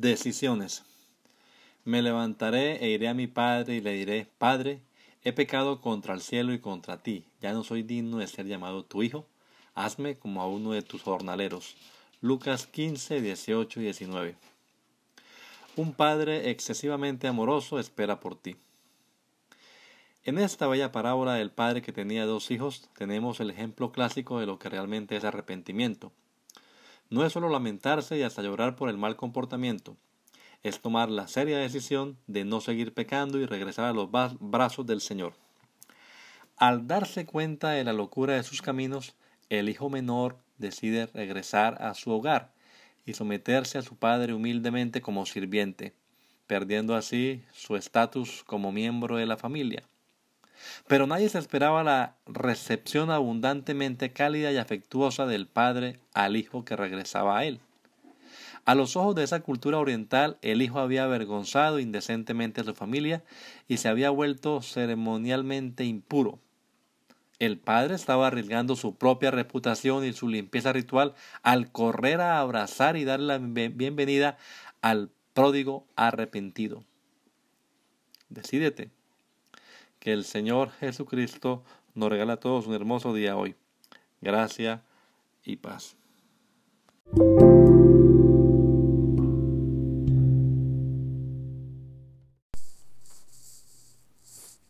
Decisiones. Me levantaré e iré a mi padre y le diré, Padre, he pecado contra el cielo y contra ti, ya no soy digno de ser llamado tu hijo, hazme como a uno de tus jornaleros. Lucas 15, 18 y 19. Un padre excesivamente amoroso espera por ti. En esta bella parábola del padre que tenía dos hijos tenemos el ejemplo clásico de lo que realmente es arrepentimiento. No es solo lamentarse y hasta llorar por el mal comportamiento, es tomar la seria decisión de no seguir pecando y regresar a los brazos del Señor. Al darse cuenta de la locura de sus caminos, el hijo menor decide regresar a su hogar y someterse a su padre humildemente como sirviente, perdiendo así su estatus como miembro de la familia. Pero nadie se esperaba la recepción abundantemente cálida y afectuosa del padre al hijo que regresaba a él. A los ojos de esa cultura oriental, el hijo había avergonzado indecentemente a su familia y se había vuelto ceremonialmente impuro. El padre estaba arriesgando su propia reputación y su limpieza ritual al correr a abrazar y dar la bienvenida al pródigo arrepentido. Decídete que el Señor Jesucristo nos regala a todos un hermoso día hoy. Y paz.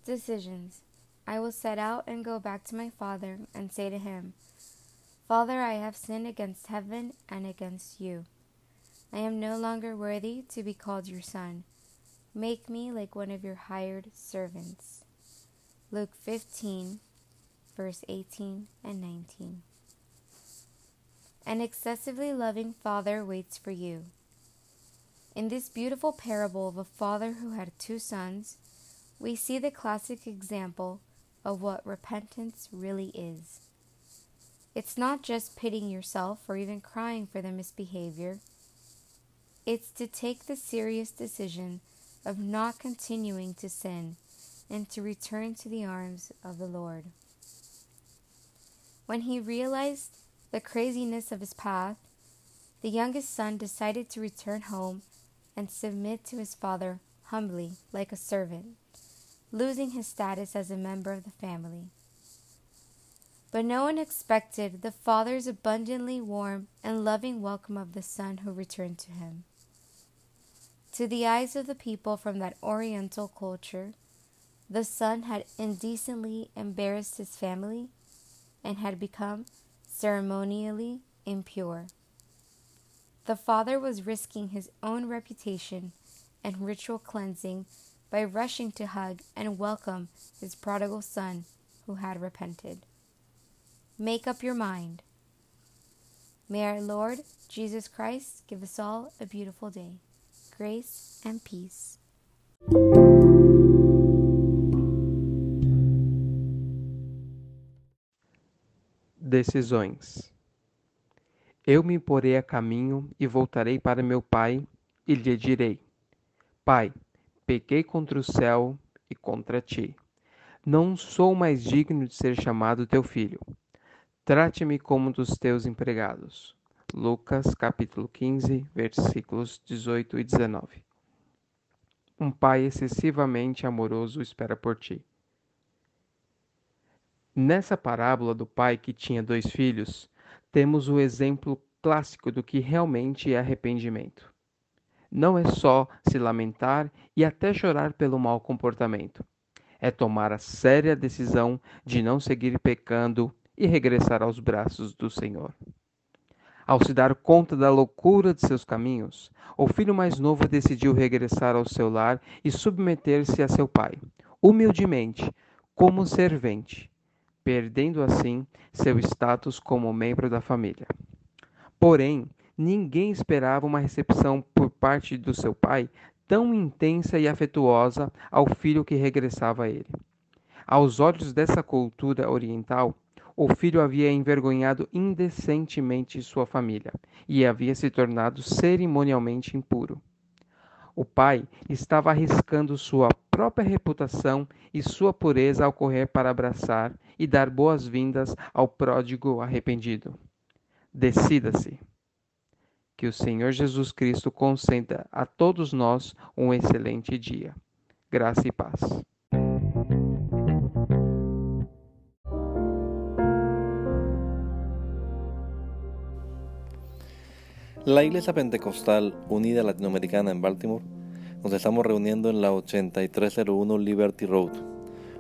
Decisions. I will set out and go back to my father and say to him, Father, I have sinned against heaven and against you. I am no longer worthy to be called your son. Make me like one of your hired servants. Luke 15, verse 18 and 19. An excessively loving father waits for you. In this beautiful parable of a father who had two sons, we see the classic example of what repentance really is. It's not just pitying yourself or even crying for the misbehavior. It's to take the serious decision of not continuing to sin and to return to the arms of the Lord. When he realized the craziness of his path, the youngest son decided to return home and submit to his father humbly, like a servant, losing his status as a member of the family. But no one expected the father's abundantly warm and loving welcome of the son who returned to him. To the eyes of the people from that oriental culture, the son had indecently embarrassed his family and had become ceremonially impure. The father was risking his own reputation and ritual cleansing by rushing to hug and welcome his prodigal son who had repented. Make up your mind. May our Lord Jesus Christ give us all a beautiful day. Grace and peace. Decisões. Eu me porei a caminho e voltarei para meu pai e lhe direi: Pai, pequei contra o céu e contra ti. Não sou mais digno de ser chamado teu filho. Trate-me como dos teus empregados. Lucas capítulo 15, versículos 18 e 19. Um pai excessivamente amoroso espera por ti. Nessa parábola do pai que tinha dois filhos, temos o exemplo clássico do que realmente é arrependimento. Não é só se lamentar e até chorar pelo mau comportamento. É tomar a séria decisão de não seguir pecando e regressar aos braços do Senhor. Ao se dar conta da loucura de seus caminhos, o filho mais novo decidiu regressar ao seu lar e submeter-se a seu pai, humildemente, como servente perdendo assim seu status como membro da família. Porém, ninguém esperava uma recepção por parte do seu pai tão intensa e afetuosa ao filho que regressava a ele. Aos olhos dessa cultura oriental, o filho havia envergonhado indecentemente sua família e havia se tornado cerimonialmente impuro. O pai estava arriscando sua própria reputação e sua pureza ao correr para abraçar e dar boas-vindas ao pródigo arrependido. Decida-se. Que o Senhor Jesus Cristo conceda a todos nós um excelente dia. Graça e paz. La Iglesia Pentecostal Unida Latinoamericana en Baltimore nos estamos reuniendo en la 8301 Liberty Road.